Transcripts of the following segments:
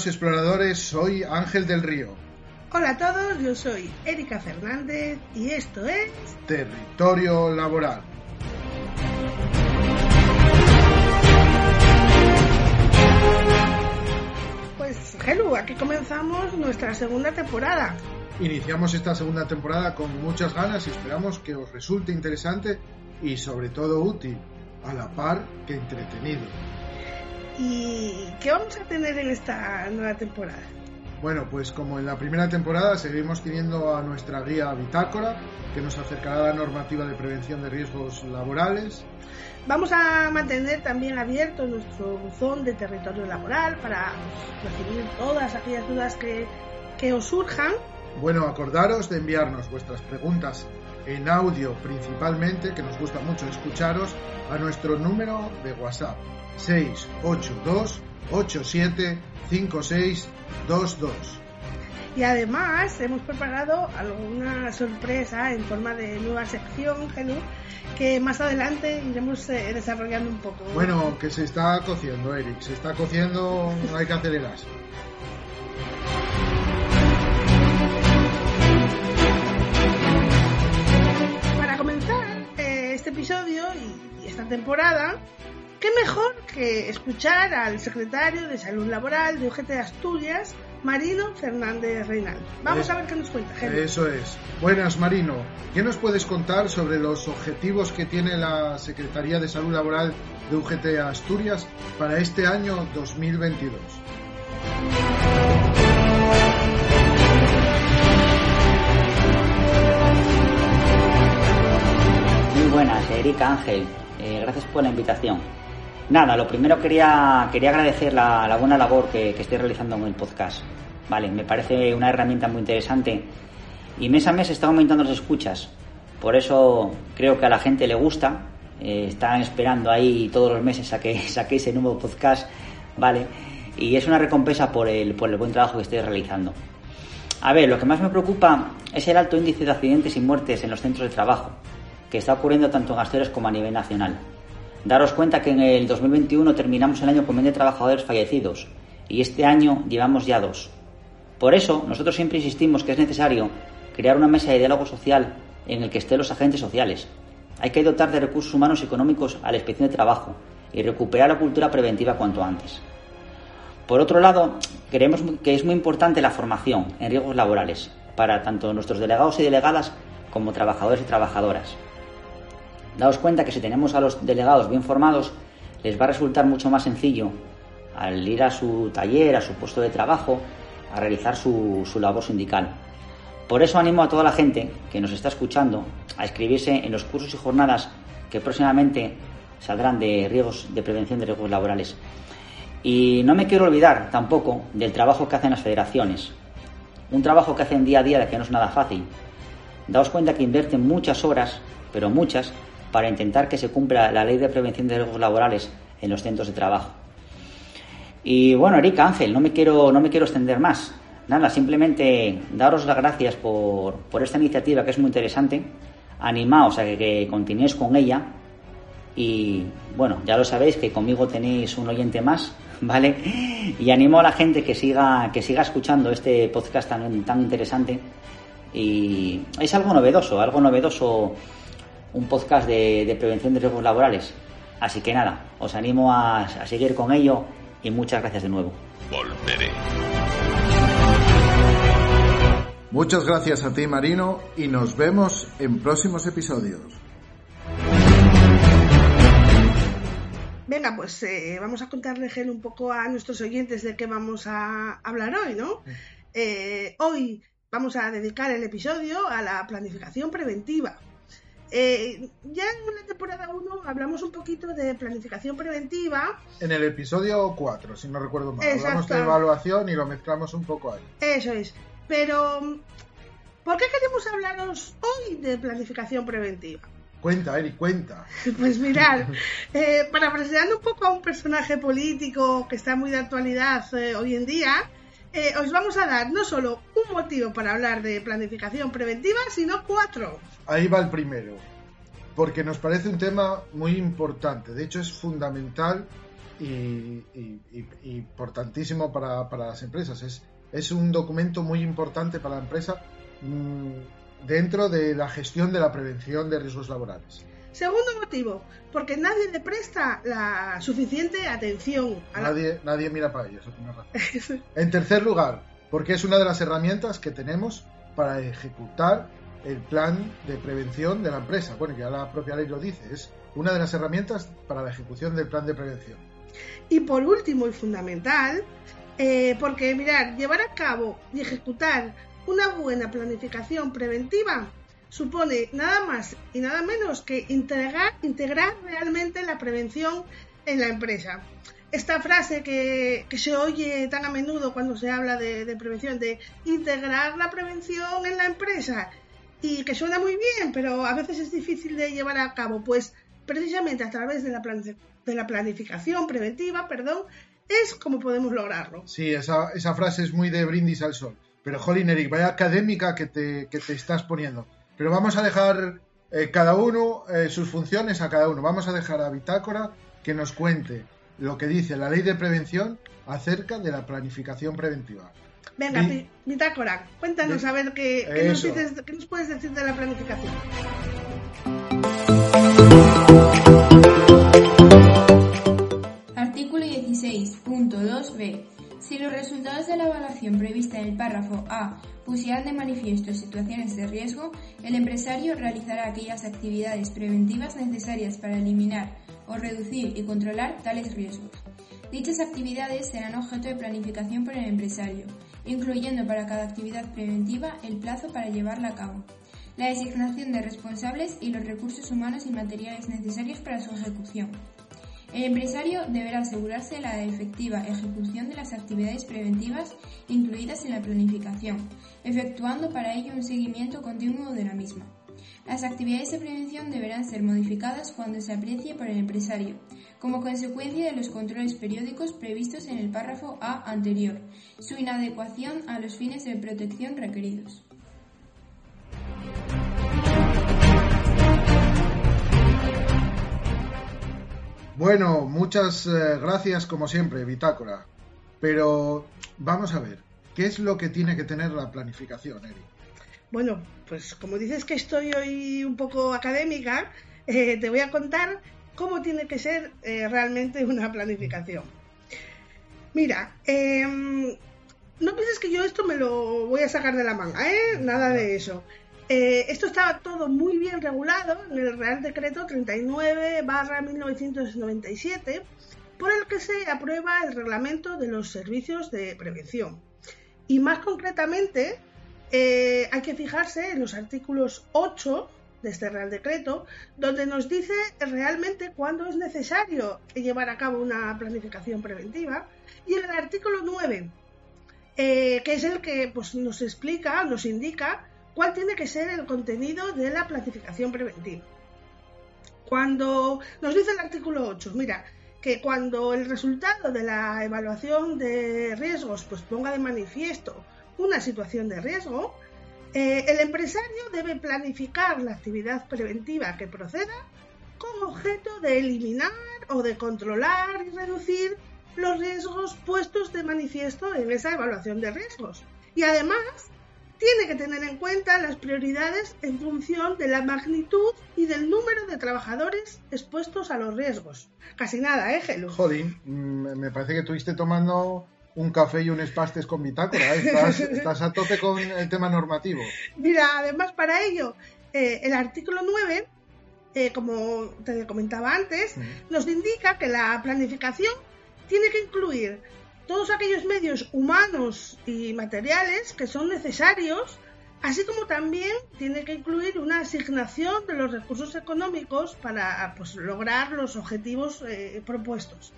Bienvenidos exploradores, soy Ángel del Río. Hola a todos, yo soy Erika Fernández y esto es Territorio Laboral. Pues hello, aquí comenzamos nuestra segunda temporada. Iniciamos esta segunda temporada con muchas ganas y esperamos que os resulte interesante y sobre todo útil, a la par que entretenido. ¿Y qué vamos a tener en esta nueva temporada? Bueno, pues como en la primera temporada seguimos teniendo a nuestra guía Bitácora, que nos acercará a la normativa de prevención de riesgos laborales. Vamos a mantener también abierto nuestro buzón de territorio laboral para recibir todas aquellas dudas que, que os surjan. Bueno, acordaros de enviarnos vuestras preguntas en audio principalmente, que nos gusta mucho escucharos, a nuestro número de WhatsApp 682 87 5622. Y además hemos preparado alguna sorpresa en forma de nueva sección, Genu, que más adelante iremos eh, desarrollando un poco. Bueno, que se está cociendo, Eric, se está cociendo, hay que acelerarse. Episodio y, y esta temporada, ¿Qué mejor que escuchar al secretario de Salud Laboral de UGT de Asturias, Marino Fernández Reinaldo? Vamos Es- a ver qué nos cuenta. Genu. Eso es. Buenas, Marino. ¿Qué nos puedes contar sobre los objetivos que tiene la Secretaría de Salud Laboral de UGT Asturias para este año 2022? Ángel. Eh, gracias por la invitación. Nada, lo primero quería, quería agradecer la, buena labor que, que estoy realizando en el podcast. Vale, me parece una herramienta muy interesante y mes a mes está aumentando las escuchas. Por eso creo que a la gente le gusta. Eh, están esperando ahí todos los meses a que saquéis el nuevo podcast. Vale, y es una recompensa por el, por el buen trabajo que estoy realizando. A ver, lo que más me preocupa es el alto índice de accidentes y muertes en los centros de trabajo, que está ocurriendo tanto en Asturias como a nivel nacional. Daros cuenta que en el 2021 terminamos el año con 20 trabajadores fallecidos y este año llevamos ya dos. Por eso, nosotros siempre insistimos que es necesario crear una mesa de diálogo social en el que estén los agentes sociales. Hay que dotar de recursos humanos y económicos a la inspección de trabajo y recuperar la cultura preventiva cuanto antes. Por otro lado, creemos que es muy importante la formación en riesgos laborales para tanto nuestros delegados y delegadas como trabajadores y trabajadoras. Daos cuenta que si tenemos a los delegados bien formados, les va a resultar mucho más sencillo al ir a su taller, a su puesto de trabajo, a realizar su, su labor sindical. Por eso animo a toda la gente que nos está escuchando a inscribirse en los cursos y jornadas que próximamente saldrán de riesgos de prevención de riesgos laborales. Y no me quiero olvidar tampoco del trabajo que hacen las federaciones. Un trabajo que hacen día a día que no es nada fácil. Daos cuenta que invierten muchas horas, pero muchas, para intentar que se cumpla la ley de prevención de riesgos laborales en los centros de trabajo. Y bueno, Erika Ángel, no me quiero, no me quiero extender más. Nada, simplemente daros las gracias por, por esta iniciativa que es muy interesante. Animaos a que, que continuéis con ella. Y bueno, ya lo sabéis que conmigo tenéis un oyente más, ¿vale? Y animo a la gente que siga, que siga escuchando este podcast tan, tan interesante. Y es algo novedoso, algo novedoso, un podcast de, de prevención de riesgos laborales. Así que nada, os animo a, a seguir con ello y muchas gracias de nuevo. Volveré. Muchas gracias a ti, Marino, y nos vemos en próximos episodios. Venga, pues eh, vamos a contarle, Genu, un poco a nuestros oyentes de qué vamos a hablar hoy, ¿no? Eh, hoy vamos a dedicar el episodio a la planificación preventiva. Eh, ya en la temporada 1 hablamos un poquito de planificación preventiva, En el episodio 4, si no recuerdo mal, hablamos de evaluación y lo mezclamos un poco ahí. eso es, pero ¿por qué queremos hablaros hoy de planificación preventiva? Cuenta, Eric, cuenta. Pues mirar, eh, parafraseando un poco a un personaje político que está muy de actualidad eh, hoy en día, eh, os vamos a dar no solo un motivo para hablar de planificación preventiva, sino cuatro. Ahí va el primero. Porque nos parece un tema muy importante. De hecho, es fundamental y, importantísimo para, las empresas. Es, un documento muy importante para la empresa mm, dentro de la gestión de la prevención de riesgos laborales. Segundo motivo, porque nadie le presta la suficiente atención. A nadie, nadie mira para ellos. en tercer lugar, porque es una de las herramientas que tenemos para ejecutar el plan de prevención de la empresa. Bueno, ya la propia ley lo dice, es una de las herramientas para la ejecución del plan de prevención. Y por último y fundamental, eh, porque mirar, llevar a cabo y ejecutar una buena planificación preventiva supone nada más y nada menos que integrar, realmente la prevención en la empresa. Esta frase que, se oye tan a menudo cuando se habla de, prevención, de integrar la prevención en la empresa, y que suena muy bien, pero a veces es difícil de llevar a cabo, pues precisamente a través de la, planificación preventiva, perdón, es como podemos lograrlo. Sí, esa, frase es muy de brindis al sol. Pero, Jolín, Eric, vaya académica que que te estás poniendo. Pero vamos a dejar eh, cada uno eh, sus funciones a cada uno. Vamos a dejar a Bitácora que nos cuente lo que dice la ley de prevención acerca de la planificación preventiva. Venga, Bitácora, cuéntanos a ver qué, qué, nos dices, qué nos puedes decir de la planificación. Artículo 16.2b. Si los resultados de la evaluación prevista en el párrafo A pusieran de manifiesto situaciones de riesgo, el empresario realizará aquellas actividades preventivas necesarias para eliminar o reducir y controlar tales riesgos. Dichas actividades serán objeto de planificación por el empresario, incluyendo para cada actividad preventiva el plazo para llevarla a cabo, la designación de responsables y los recursos humanos y materiales necesarios para su ejecución. El empresario deberá asegurarse de la efectiva ejecución de las actividades preventivas incluidas en la planificación, efectuando para ello un seguimiento continuo de la misma. Las actividades de prevención deberán ser modificadas cuando se aprecie por el empresario, como consecuencia de los controles periódicos previstos en el párrafo A anterior, su inadecuación a los fines de protección requeridos. Bueno, muchas eh, gracias como siempre, Bitácora. Pero vamos a ver, ¿qué es lo que tiene que tener la planificación, Eri? Bueno, pues como dices que estoy hoy un poco académica, eh, te voy a contar cómo tiene que ser eh, realmente una planificación. Mira, em, no pienses que yo esto me lo voy a sacar de la manga, ¿eh? Nada de eso. Eh, esto estaba todo muy bien regulado en el Real Decreto 39 1997, por el que se aprueba el reglamento de los servicios de prevención. Y más concretamente, eh, hay que fijarse en los artículos 8 de este Real Decreto, donde nos dice realmente cuándo es necesario llevar a cabo una planificación preventiva, y en el artículo 9, eh, que es el que pues, nos explica, nos indica cuál tiene que ser el contenido de la planificación preventiva. Cuando nos dice el artículo 8, mira, que cuando el resultado de la evaluación de riesgos pues ponga de manifiesto una situación de riesgo, eh, el empresario debe planificar la actividad preventiva que proceda con objeto de eliminar o de controlar y reducir los riesgos puestos de manifiesto en esa evaluación de riesgos. Y además tiene que tener en cuenta las prioridades en función de la magnitud y del número de trabajadores expuestos a los riesgos. Casi nada, ¿eh, Gelu? Jodín, mm, me parece que estuviste tomando un café y un espastes con bitácora. ¿eh? Estás, a tope con el tema normativo. Mira, además para ello, eh, el artículo 9, eh, como te comentaba antes, nos indica que la planificación tiene que incluir todos aquellos medios humanos y materiales que son necesarios, así como también tiene que incluir una asignación de los recursos económicos para pues, lograr los objetivos eh, propuestos.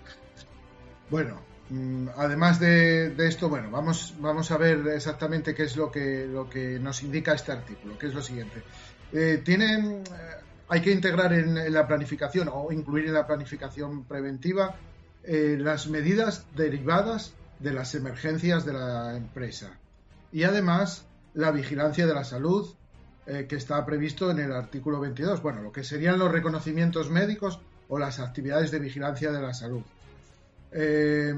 Bueno, mm, además de, esto, bueno, vamos, vamos a ver exactamente qué es lo que, lo que nos indica este artículo, que es lo siguiente. Eh, tienen, eh, hay que integrar en, la planificación o incluir en la planificación preventiva eh, las medidas derivadas de las emergencias de la empresa. Y además la vigilancia de la salud eh, que está previsto en el artículo 22, bueno, lo que serían los reconocimientos médicos o las actividades de vigilancia de la salud. Eh,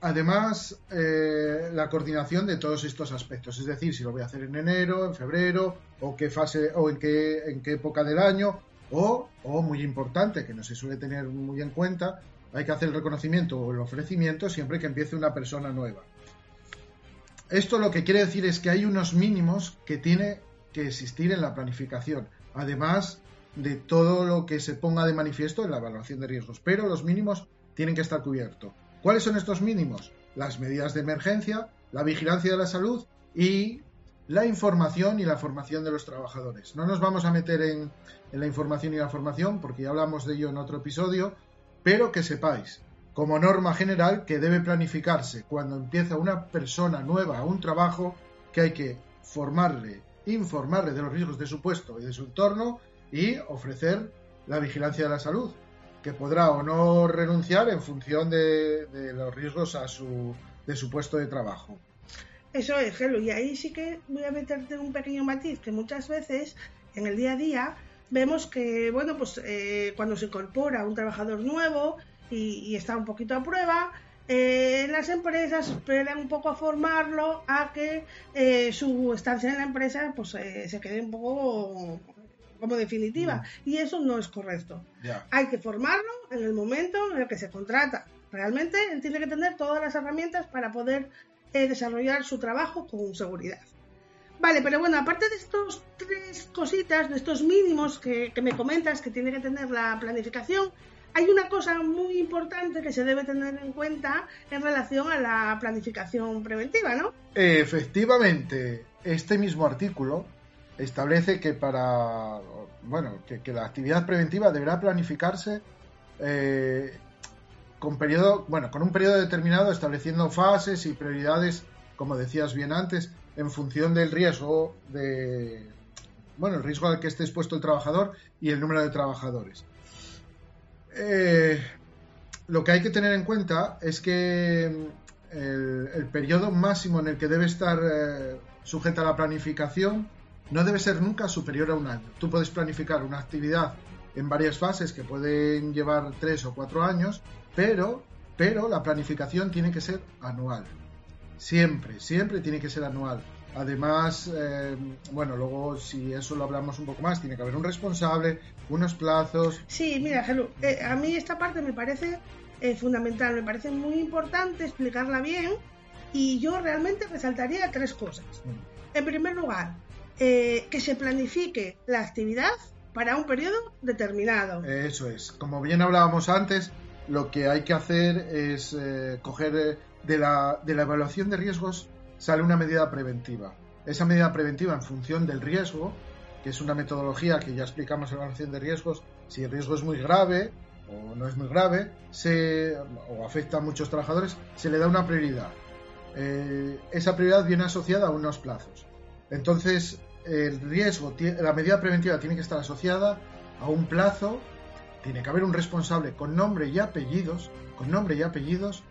además, la coordinación de todos estos aspectos, es decir, si lo voy a hacer en enero, en febrero, o qué fase, o en qué, en qué época del año, o, o muy importante, que no se suele tener muy en cuenta, hay que hacer el reconocimiento o el ofrecimiento siempre que empiece una persona nueva. Esto lo que quiere decir es que hay unos mínimos que tiene que existir en la planificación, además de todo lo que se ponga de manifiesto en la evaluación de riesgos, pero los mínimos tienen que estar cubiertos. ¿Cuáles son estos mínimos? Las medidas de emergencia, la vigilancia de la salud y la información y la formación de los trabajadores. No nos vamos a meter en, en la información y la formación porque ya hablamos de ello en otro episodio, pero que sepáis como norma general que debe planificarse cuando empieza una persona nueva a un trabajo que hay que formarle, informarle de los riesgos de su puesto y de su entorno y ofrecer la vigilancia de la salud, que podrá o no renunciar en función de, los riesgos a su, de su puesto de trabajo. Eso es, Gelo, y ahí sí que voy a meterte un pequeño matiz, que muchas veces en el día a día vemos que, bueno, pues eh, cuando se incorpora un trabajador nuevo, y, está un poquito a prueba, eh, las empresas esperan un poco a formarlo a que eh, su estancia en la empresa pues eh, se quede un poco como definitiva mm. y eso no es correcto. Hay que formarlo en el momento en el que se contrata. Realmente él tiene que tener todas las herramientas para poder desarrollar su trabajo con seguridad. Vale, pero bueno, aparte de estos tres cositas, de estos mínimos que, que me comentas que tiene que tener la planificación, hay una cosa muy importante que se debe tener en cuenta en relación a la planificación preventiva, ¿no? Efectivamente, este mismo artículo establece que para bueno que, la actividad preventiva deberá planificarse eh, con periodo bueno con un periodo determinado estableciendo fases y prioridades como decías bien antes en función del riesgo de bueno el riesgo al que esté expuesto el trabajador y el número de trabajadores eh, lo que hay que tener en cuenta es que el, periodo máximo en el que debe estar eh, sujeta la planificación no debe ser nunca superior a un año. Tú puedes planificar una actividad en varias fases que pueden llevar tres o cuatro años, pero, pero la planificación tiene que ser anual. Siempre, siempre tiene que ser anual. Además, eh, bueno, luego si eso lo hablamos un poco más, tiene que haber un responsable, unos plazos. Sí, mira, Gelu, eh, a mí esta parte me parece eh, fundamental, me parece muy importante explicarla bien y yo realmente resaltaría tres cosas. Mm. En primer lugar, que se planifique la actividad para un periodo determinado. Eso es. Como bien hablábamos antes, lo que hay que hacer es coger de la, de la evaluación de riesgos sale una medida preventiva. Esa medida preventiva en función del riesgo, que es una metodología que ya explicamos en la evaluación de riesgos, si el riesgo es muy grave o no es muy grave, se, o afecta a muchos trabajadores, se le da una prioridad. Eh, esa prioridad viene asociada a unos plazos. Entonces, el riesgo, la medida preventiva tiene que estar asociada a un plazo, tiene que haber un responsable con nombre y apellidos, con nombre y apellidos,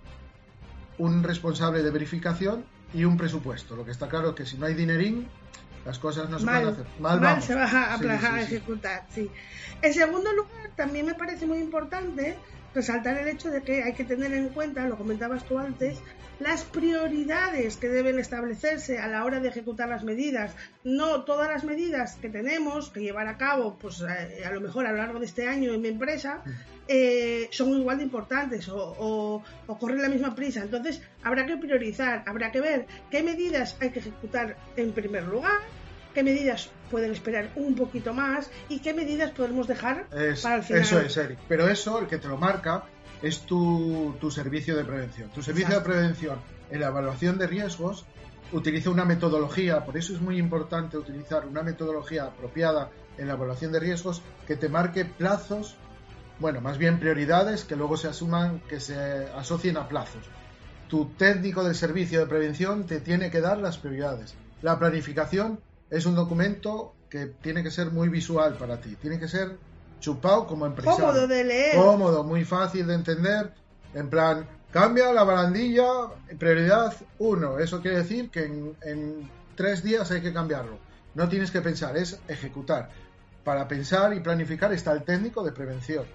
un responsable de verificación y un presupuesto. Lo que está claro es que si no hay dinerín, las cosas no se pueden hacer. Mal, se va a, ejecutar, sí. En segundo lugar, también me parece muy importante resaltar el hecho de que hay que tener en cuenta, lo comentabas tú antes, las prioridades que deben establecerse a la hora de ejecutar las medidas. No todas las medidas que tenemos que llevar a cabo, pues eh, a, lo mejor a lo largo de este año en mi empresa, eh, son igual de importantes o, corren la misma prisa. Entonces habrá que priorizar, habrá que ver qué medidas hay que ejecutar en primer lugar, qué medidas pueden esperar un poquito más y qué medidas podemos dejar para el final. Eso es, Eric. Pero eso, el que te lo marca, es tu, servicio de prevención. Tu servicio de prevención en la evaluación de riesgos utiliza una metodología, por eso es muy importante utilizar una metodología apropiada en la evaluación de riesgos que te marque plazos, bueno, más bien prioridades que luego se asuman, que se asocien a plazos. Tu técnico del servicio de prevención te tiene que dar las prioridades. La planificación es un documento que tiene que ser muy visual para ti, tiene que ser chupado como empresario. Cómodo de leer. Cómodo, muy fácil de entender. En plan, cambia la barandilla, prioridad 1. Eso quiere decir que en, tres días hay que cambiarlo. No tienes que pensar, es ejecutar. Para pensar y planificar está el técnico de prevención.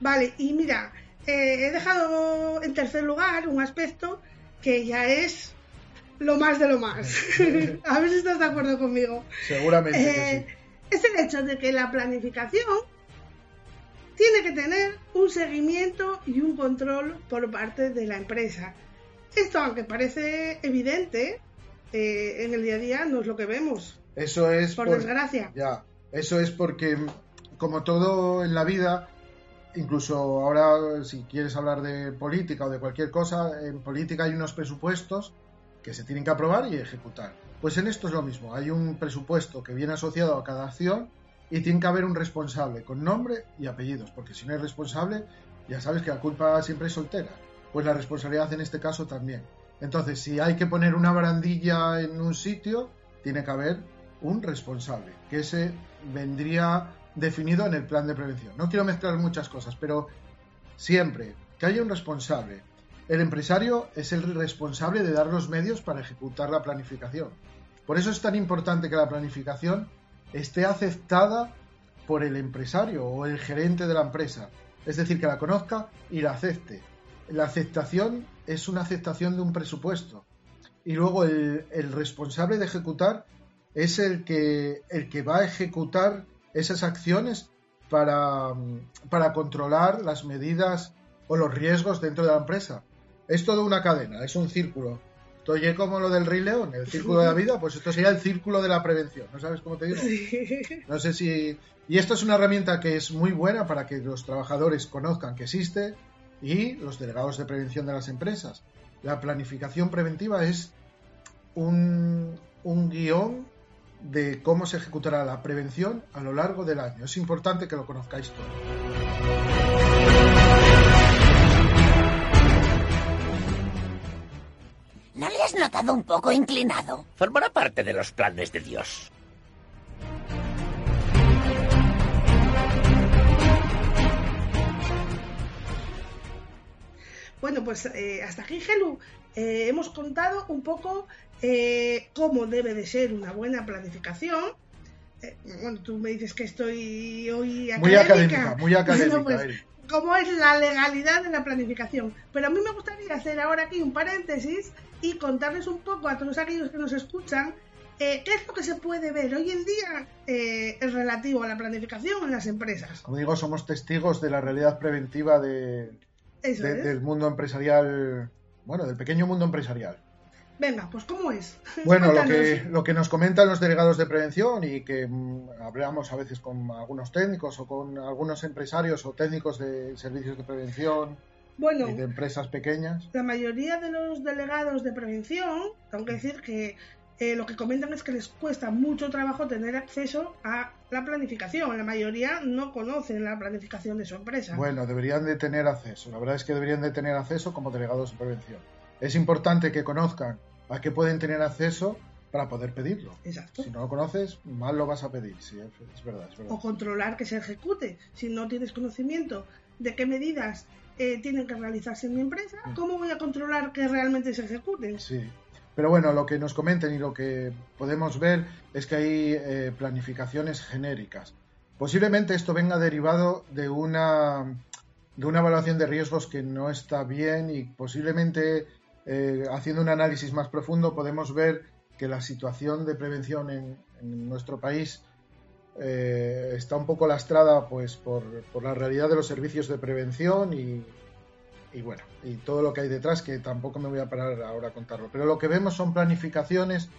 Vale, y mira, eh, he dejado en tercer lugar un aspecto que ya es lo más de lo más. a ver si estás de acuerdo conmigo. Seguramente que Eh, sí. es el hecho de que la planificación tiene que tener un seguimiento y un control por parte de la empresa. Esto, aunque parece evidente, eh, en el día a día no es lo que vemos, Eso es por por- desgracia. Ya, eso es porque, como todo en la vida, incluso ahora si quieres hablar de política o de cualquier cosa, en política hay unos presupuestos que se tienen que aprobar y ejecutar. Pues en esto es lo mismo, hay un presupuesto que viene asociado a cada acción y tiene que haber un responsable con nombre y apellidos, porque si no hay responsable, ya sabes que la culpa siempre es soltera. Pues la responsabilidad en este caso también. Entonces, si hay que poner una barandilla en un sitio, tiene que haber un responsable, que ese vendría definido en el plan de prevención. No quiero mezclar muchas cosas, pero siempre que haya un responsable, el empresario es el responsable de dar los medios para ejecutar la planificación. Por eso es tan importante que la planificación esté aceptada por el empresario o el gerente de la empresa. Es decir, que la conozca y la acepte. La aceptación es una aceptación de un presupuesto. Y luego el, responsable de ejecutar es el que, va a ejecutar esas acciones para controlar las medidas o los riesgos dentro de la empresa. Es toda una cadena, es un círculo. Oye, como lo del Rey León, el círculo de la vida, pues esto sería el círculo de la prevención. ¿No sabes cómo te digo? No sé si. Y esto es una herramienta que es muy buena para que los trabajadores conozcan que existe y los delegados de prevención de las empresas. La planificación preventiva es un, un guion de cómo se ejecutará la prevención a lo largo del año. Es importante que lo conozcáis todos. ¿No le has notado un poco inclinado? Formará parte de los planes de Dios. Bueno, pues eh, hasta aquí, Gelu. Eh, hemos contado un poco eh, cómo debe de ser una buena planificación. Eh, bueno, tú me dices que estoy hoy Muy académica. académica, muy académica. Bueno, pues, Cómo es la legalidad de la planificación. Pero a mí me gustaría hacer ahora aquí un paréntesis y contarles un poco a todos aquellos que nos escuchan eh, qué es lo que se puede ver hoy en día eh, en relativo a la planificación en las empresas. Como digo, somos testigos de la realidad preventiva de, del mundo empresarial, bueno, del pequeño mundo empresarial. Venga, pues ¿cómo es? Bueno, lo que, lo que nos comentan los delegados de prevención y que mm, hablamos a veces con algunos técnicos o con algunos empresarios o técnicos de servicios de prevención Bueno, y de empresas pequeñas. la mayoría de los delegados de prevención, tengo que decir que eh, lo que comentan es que les cuesta mucho trabajo tener acceso a la planificación. La mayoría no conocen la planificación de su empresa. Bueno, deberían de tener acceso. La verdad es que deberían de tener acceso como delegados de prevención. Es importante que conozcan a qué pueden tener acceso para poder pedirlo. Exacto. Si no lo conoces, mal lo vas a pedir. Sí, es, es verdad, es verdad. O controlar que se ejecute. Si no tienes conocimiento de qué medidas eh, tienen que realizarse en mi empresa, Mm. ¿cómo voy a controlar que realmente se ejecuten? Sí. Pero bueno, lo que nos comenten y lo que podemos ver es que hay eh, planificaciones genéricas. Posiblemente esto venga derivado de una, de una evaluación de riesgos que no está bien y posiblemente eh, haciendo un análisis más profundo podemos ver que la situación de prevención en, nuestro país eh, está un poco lastrada pues por, la realidad de los servicios de prevención y, bueno, y todo lo que hay detrás, que tampoco me voy a parar ahora a contarlo. Pero lo que vemos son planificaciones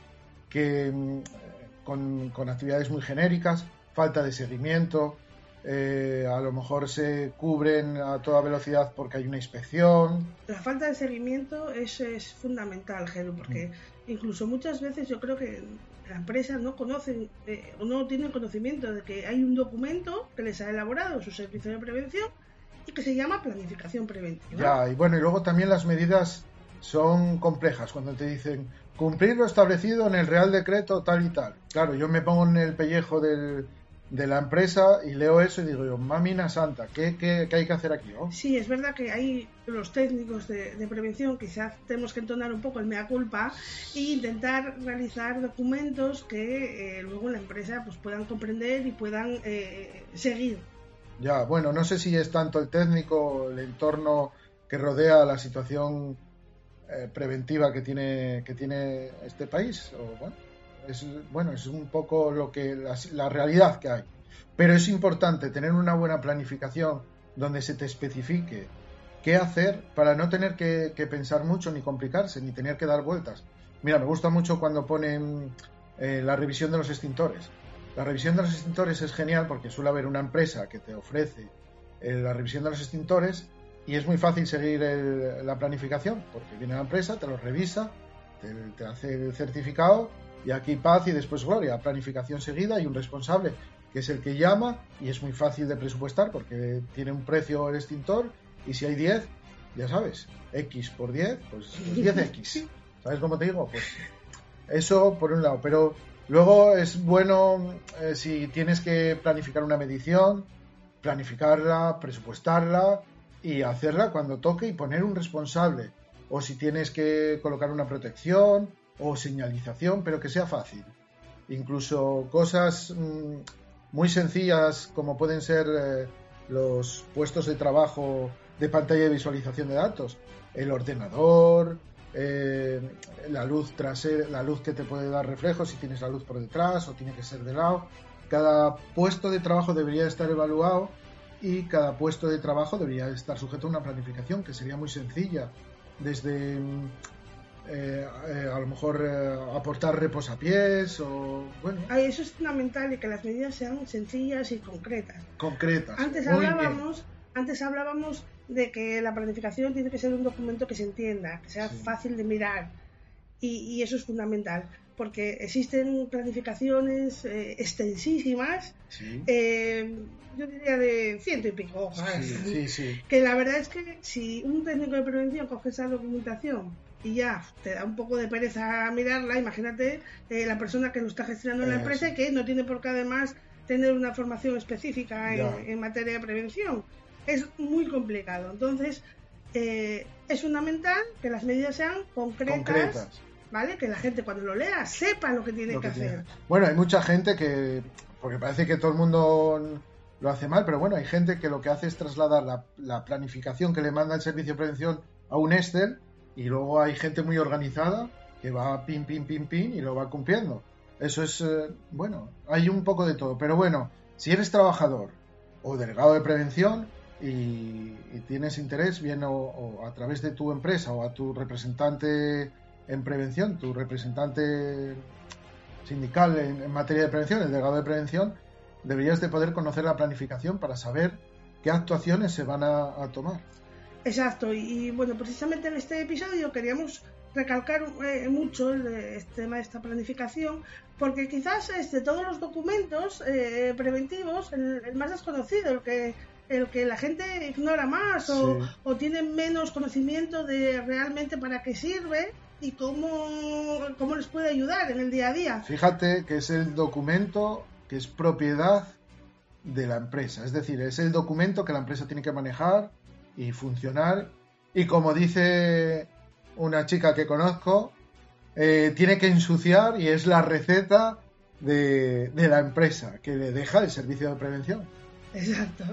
que mm, con actividades muy genéricas, falta de seguimiento, eh, a lo mejor se cubren a toda velocidad porque hay una inspección. La falta de seguimiento es, es fundamental, Gelu, porque incluso muchas veces yo creo que la empresa no conocen eh, o no tienen conocimiento de que hay un documento que les ha elaborado su servicio de prevención y que se llama planificación preventiva. Ya, y bueno, y luego también las medidas son complejas cuando te dicen cumplir lo establecido en el Real Decreto tal y tal. Claro, yo me pongo en el pellejo del, de la empresa y leo eso y digo yo, mamina santa, ¿qué, qué, qué hay que hacer aquí? no? Sí, es verdad que hay los técnicos de, de prevención, quizás tenemos que entonar un poco el mea culpa e intentar realizar documentos que eh, luego la empresa pues puedan comprender y puedan eh, seguir. Ya, bueno, no sé si es tanto el técnico, el entorno que rodea la situación eh, preventiva que tiene, que tiene este país. O, bueno, es, bueno, es un poco lo que la, la realidad que hay. Pero es importante tener una buena planificación donde se te especifique qué hacer para no tener que, pensar mucho, ni complicarse, ni tener que dar vueltas. Mira, me gusta mucho cuando ponen eh, la revisión de los extintores. La revisión de los extintores es genial porque suele haber una empresa que te ofrece eh, la revisión de los extintores y es muy fácil seguir la planificación porque viene la empresa, te lo revisa, te, te hace el certificado y aquí paz y después gloria. Planificación seguida y un responsable que es el que llama y es muy fácil de presupuestar porque tiene un precio el extintor y si hay 10, ya sabes, X por 10, pues 10X. ¿Sabes cómo te digo? Pues eso por un lado, pero luego es bueno eh, si tienes que planificar una medición, planificarla, presupuestarla y hacerla cuando toque y poner un responsable. O si tienes que colocar una protección o señalización, pero que sea fácil. Incluso cosas mm, muy sencillas como pueden ser eh, los puestos de trabajo de pantalla de visualización de datos, el ordenador, eh, la luz trasera, la luz que te puede dar reflejo si tienes la luz por detrás o tiene que ser de lado. Cada puesto de trabajo debería estar evaluado y cada puesto de trabajo debería estar sujeto a una planificación que sería muy sencilla, desde mm, eh, eh, a lo mejor eh, aportar reposapiés o bueno Ay, eso es fundamental y que las medidas sean sencillas y concretas. concretas. Antes Muy bien. hablábamos, antes hablábamos de que la planificación tiene que ser un documento que se entienda, que sea Sí. fácil de mirar. Y, y eso es fundamental, porque existen planificaciones eh, extensísimas, Sí, eh, yo diría de ciento y pico hojas. sí. Que la verdad es que si un técnico de prevención coge esa documentación y ya te da un poco de pereza mirarla, imagínate eh, la persona que lo está gestionando en la Eso. empresa y que no tiene por qué además tener una formación específica en, en materia de prevención. Es muy complicado. Entonces, eh, es fundamental que las medidas sean concretas, Concretas. ¿vale? Que la gente cuando lo lea sepa lo que tiene lo que, que tiene. hacer. Bueno, hay mucha gente que, porque parece que todo el mundo lo hace mal, pero bueno, hay gente que lo que hace es trasladar la, la planificación que le manda el servicio de prevención a un Excel y luego hay gente muy organizada que va pin, pin, pin, pin y lo va cumpliendo. Eso es, eh, bueno, hay un poco de todo, pero bueno, si eres trabajador o delegado de prevención y, tienes interés, bien o, a través de tu empresa o a tu representante en prevención, tu representante sindical en, materia de prevención, el delegado de prevención, deberías de poder conocer la planificación para saber qué actuaciones se van a tomar. Exacto, y, y, bueno, precisamente en este episodio queríamos recalcar eh, mucho el, este tema de esta planificación, porque quizás este, todos los documentos eh, preventivos, el, el, más desconocido, el que, el que la gente ignora más o, Sí. o tiene menos conocimiento de realmente para qué sirve y cómo, cómo les puede ayudar en el día a día. Fíjate que es el documento que es propiedad de la empresa, es decir, es el documento que la empresa tiene que manejar y funcionar y como dice una chica que conozco, eh, tiene que ensuciar y es la receta de, de la empresa que le deja el servicio de prevención. Exacto.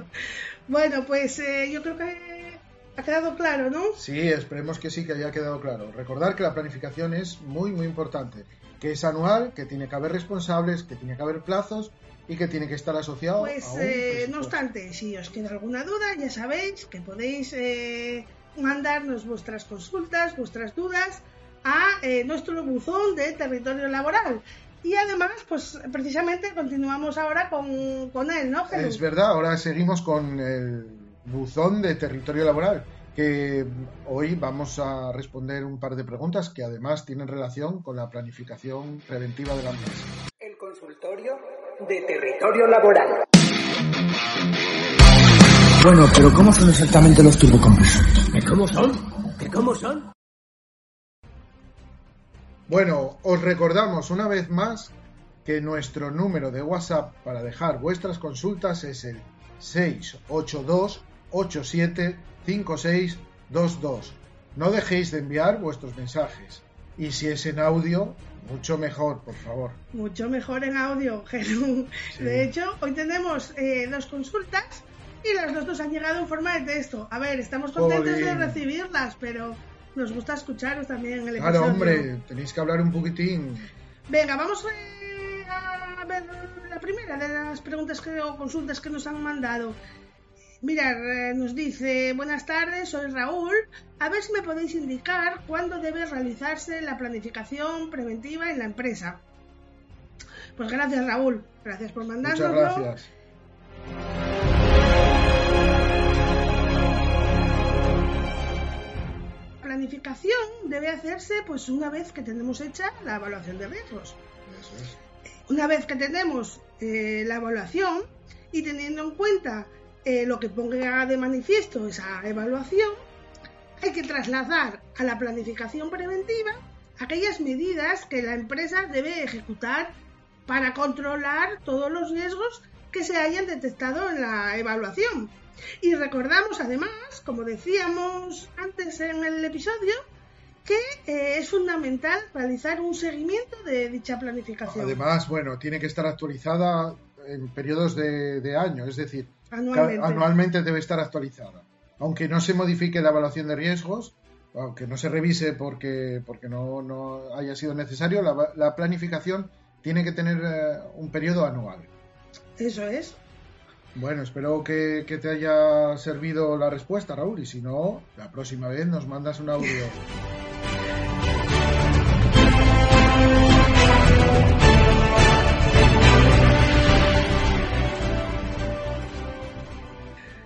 Bueno, pues eh, yo creo que ha quedado claro, ¿no? Sí, esperemos que sí, que haya quedado claro. Recordar que la planificación es muy, muy importante, que es anual, que tiene que haber responsables, que tiene que haber plazos y que tiene que estar asociado Pues, a un eh, no obstante, si os queda alguna duda, ya sabéis que podéis eh, mandarnos vuestras consultas, vuestras dudas a eh, nuestro buzón de territorio laboral. Y además, pues precisamente continuamos ahora con, con él, ¿no, Jesús? Es verdad, ahora seguimos con el buzón de territorio laboral, que hoy vamos a responder un par de preguntas que además tienen relación con la planificación preventiva de la empresa. El consultorio de territorio laboral. Bueno, pero ¿cómo son exactamente los turbocompresores? ¿Que cómo son? ¿Que cómo son? Bueno, os recordamos una vez más que nuestro número de WhatsApp para dejar vuestras consultas es el 682-875622. No dejéis de enviar vuestros mensajes. Y si es en audio, mucho mejor, por favor. Mucho mejor en audio, Jesús. Sí. De hecho, hoy tenemos eh, dos consultas Y las dos nos han llegado en forma de texto. A ver, estamos contentos de recibirlas, pero nos gusta escucharos también en el Claro, episodio. hombre, tenéis que hablar un poquitín. Venga, vamos eh, a ver la primera de las preguntas que, o consultas que nos han mandado. Mira, eh, nos dice, buenas tardes, soy Raúl. A ver si me podéis indicar cuándo debe realizarse la planificación preventiva en la empresa. Pues gracias, Raúl. Gracias por Muchas mandárnoslo. gracias. La planificación debe hacerse pues una vez que tenemos hecha la evaluación de riesgos. Eso es. Una vez que tenemos eh, la evaluación y teniendo en cuenta eh, lo que ponga de manifiesto esa evaluación, hay que trasladar a la planificación preventiva aquellas medidas que la empresa debe ejecutar para controlar todos los riesgos que se hayan detectado en la evaluación. Y recordamos además, como decíamos antes en el episodio, que eh, es fundamental realizar un seguimiento de dicha planificación. Además, bueno, tiene que estar actualizada en periodos de, de año, es decir, Anualmente. debe estar actualizada. Aunque no se modifique la evaluación de riesgos, aunque no se revise porque, porque no, no haya sido necesario, la, la planificación tiene que tener eh, un periodo anual. Eso es. Bueno, espero que, que te haya servido la respuesta, Raúl, y si no, la próxima vez nos mandas un audio.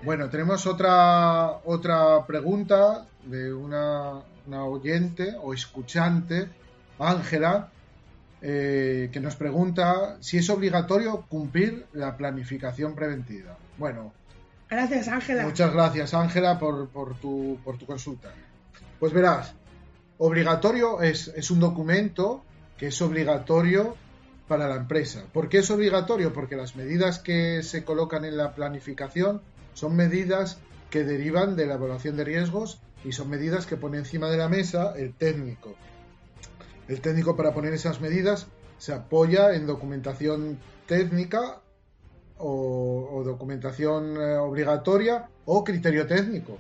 Bueno, tenemos otra, otra pregunta de una, una oyente o escuchante, Ángela, eh, que nos pregunta si es obligatorio cumplir la planificación preventiva. Bueno, Gracias, Ángela. muchas gracias Ángela por, por tu, por tu consulta. Pues verás, obligatorio es, es un documento que es obligatorio para la empresa. ¿Por qué es obligatorio? Porque las medidas que se colocan en la planificación son medidas que derivan de la evaluación de riesgos y son medidas que pone encima de la mesa el técnico. El técnico para poner esas medidas se apoya en documentación técnica o, documentación eh, obligatoria o criterio técnico,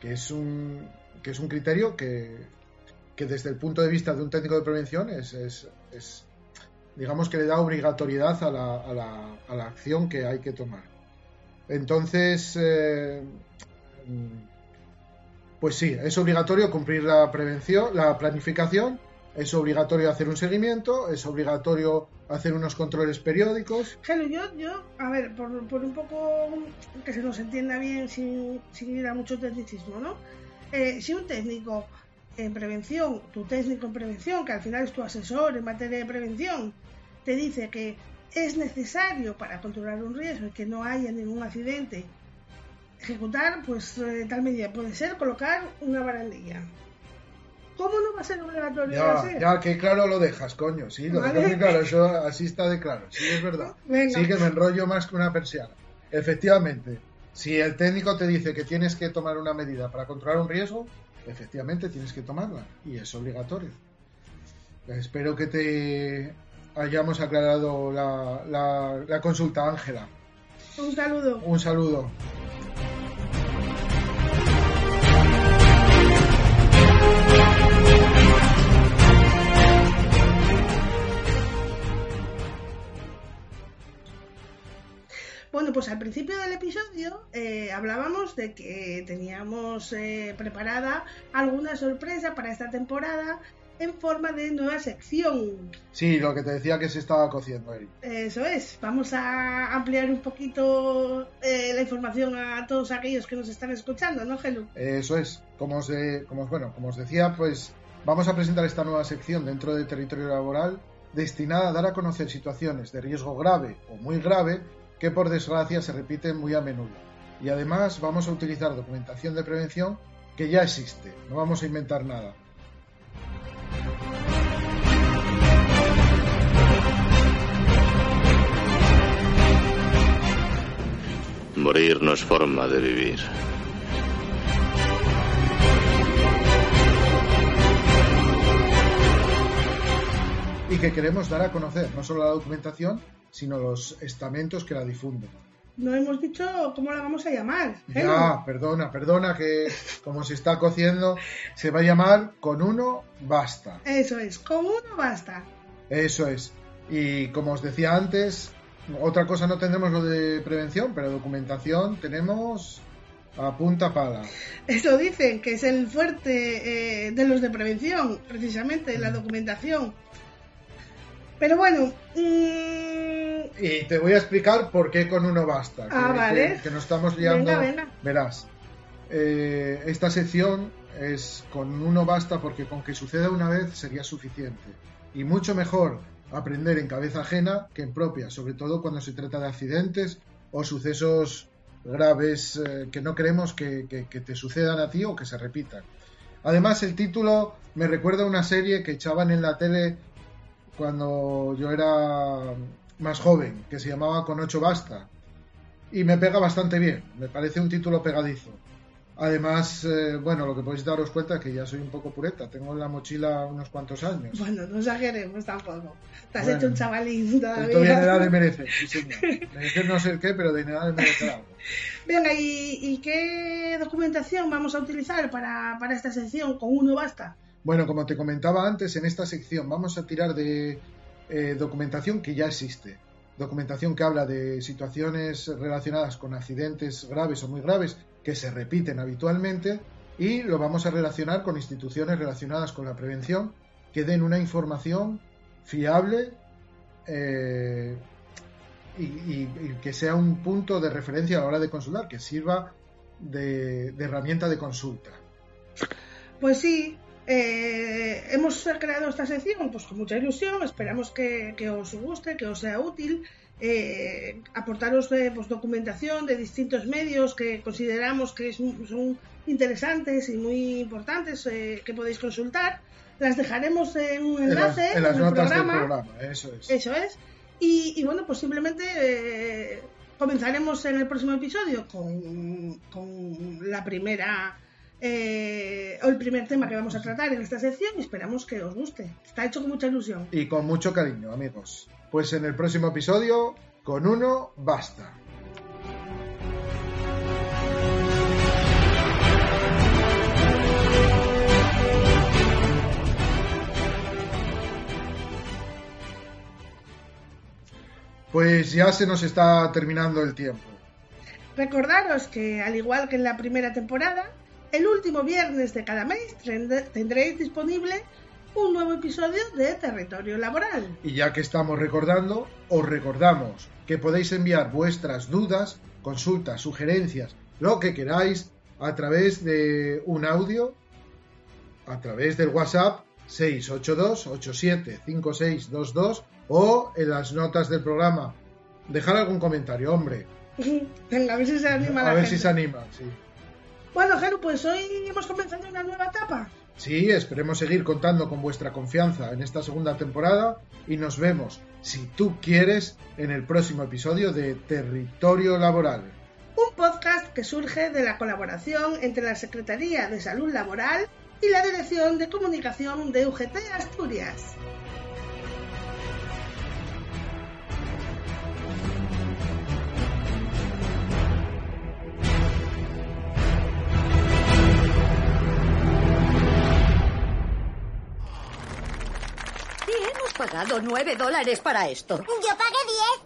que es un, que es un criterio que, que desde el punto de vista de un técnico de prevención es, es- es, digamos que le da obligatoriedad a la, a la- a la acción que hay que tomar. Entonces, eh, mm, pues sí, es obligatorio cumplir la prevención, la planificación, es obligatorio hacer un seguimiento, es obligatorio hacer unos controles periódicos. Gelo, yo, yo, a ver, por, por un poco que se nos entienda bien sin, sin ir a mucho tecnicismo, ¿no? Eh, si un técnico en prevención, tu técnico en prevención, que al final es tu asesor en materia de prevención, te dice que es necesario para controlar un riesgo y que no haya ningún accidente, ejecutar, pues eh, tal medida puede ser colocar una barandilla. ¿Cómo no va a ser obligatorio Ya, hacer? ya, que claro lo dejas, coño. Sí, lo Vale. dejas muy claro. Eso así está de claro. Sí, es verdad. Venga. Sí, que me enrollo más que una persiana. Efectivamente, si el técnico te dice que tienes que tomar una medida para controlar un riesgo, efectivamente tienes que tomarla. Y es obligatorio. Espero que te hayamos aclarado la, la- la consulta, Ángela. Un saludo. Un saludo. Bueno, pues al principio del episodio eh, hablábamos de que teníamos eh, preparada alguna sorpresa para esta temporada en forma de nueva sección. Sí, lo que te decía que se estaba cociendo ahí. Eso es, vamos a ampliar un poquito eh, la información a todos aquellos que nos están escuchando, ¿no, Gelu? Eso es, como os, de- como os- bueno, como os decía, pues vamos a presentar esta nueva sección dentro del territorio laboral destinada a dar a conocer situaciones de riesgo grave o muy grave que por desgracia se repiten muy a menudo. Y además vamos a utilizar documentación de prevención que ya existe, no vamos a inventar nada. Morir no es forma de vivir. Y que queremos dar a conocer no solo la documentación, sino los estamentos que la difunden. no hemos dicho cómo la vamos a llamar. ¿eh? Ya, perdona, perdona, que como se está cociendo, se va a llamar Con uno basta. Eso es, con uno basta. Eso es. Y como os decía antes, otra cosa no tendremos lo de prevención, pero documentación tenemos a punta pala. Eso dicen, que es el fuerte eh, de los de prevención, precisamente, la documentación. Pero bueno, mm, Y te voy a explicar por qué con uno basta. Ah, que, vale. que- que nos estamos liando. Venga, venga. Verás, eh, esta sección es con uno basta porque con que suceda una vez sería suficiente. Y mucho mejor aprender en cabeza ajena que en propia, sobre todo cuando se trata de accidentes o sucesos graves eh, que no queremos que, que- que te sucedan a ti o que se repitan. Además, el título me recuerda a una serie que echaban en la tele cuando yo era más joven, que se llamaba Con ocho basta. Y me pega bastante bien, me parece un título pegadizo. Además, eh, bueno, lo que podéis daros cuenta es que ya soy un poco pureta, tengo en la mochila unos cuantos años. bueno, no exageremos tampoco. Te has Bueno. hecho un chavalín todavía. En edad de merecer, sí señor. Merecer no sé qué, pero de edad de merecer algo. Venga, ¿y, y qué documentación vamos a utilizar para, para esta sección? Con uno basta. Bueno, como te comentaba antes, en esta sección vamos a tirar de eh, documentación que ya existe. Documentación que habla de situaciones relacionadas con accidentes graves o muy graves que se repiten habitualmente y lo vamos a relacionar con instituciones relacionadas con la prevención que den una información fiable eh, y, que sea un punto de referencia a la hora de consultar, que sirva de- herramienta de consulta. Pues sí, eh, hemos creado esta sección pues con mucha ilusión, esperamos que os guste, que os sea útil, eh, aportaros eh, pues, documentación de distintos medios que consideramos que es son interesantes y muy importantes eh, que podéis consultar. Las dejaremos en un En las, enlace en las el notas programa. del programa, eso es. Eso es. Y, y bueno, pues simplemente eh, comenzaremos en el próximo episodio con, con la primera eh, o el primer tema que vamos a tratar en esta sección y esperamos que os guste. Está hecho con mucha ilusión. Y con mucho cariño, amigos. Pues en el próximo episodio, con uno basta. Pues ya se nos está terminando el tiempo. Recordaros que, al igual que en la primera temporada, el último viernes de cada mes tendréis disponible un nuevo episodio de Territorio Laboral. Y ya que estamos recordando, os recordamos que podéis enviar vuestras dudas, consultas, sugerencias, lo que queráis, a través de un audio, a través del WhatsApp 682-875622 o en las notas del programa. Dejar algún comentario, hombre. A ver si se anima la A ver gente. si se animan, sí. Bueno, Gelu, pues hoy hemos comenzado una nueva etapa. Sí, esperemos seguir contando con vuestra confianza en esta segunda temporada y nos vemos, si tú quieres, en el próximo episodio de Territorio Laboral. Un podcast que surge de la colaboración entre la Secretaría de Salud Laboral y la Dirección de Comunicación de UGT Asturias. Pagado nueve dólares para esto. Yo pagué 10.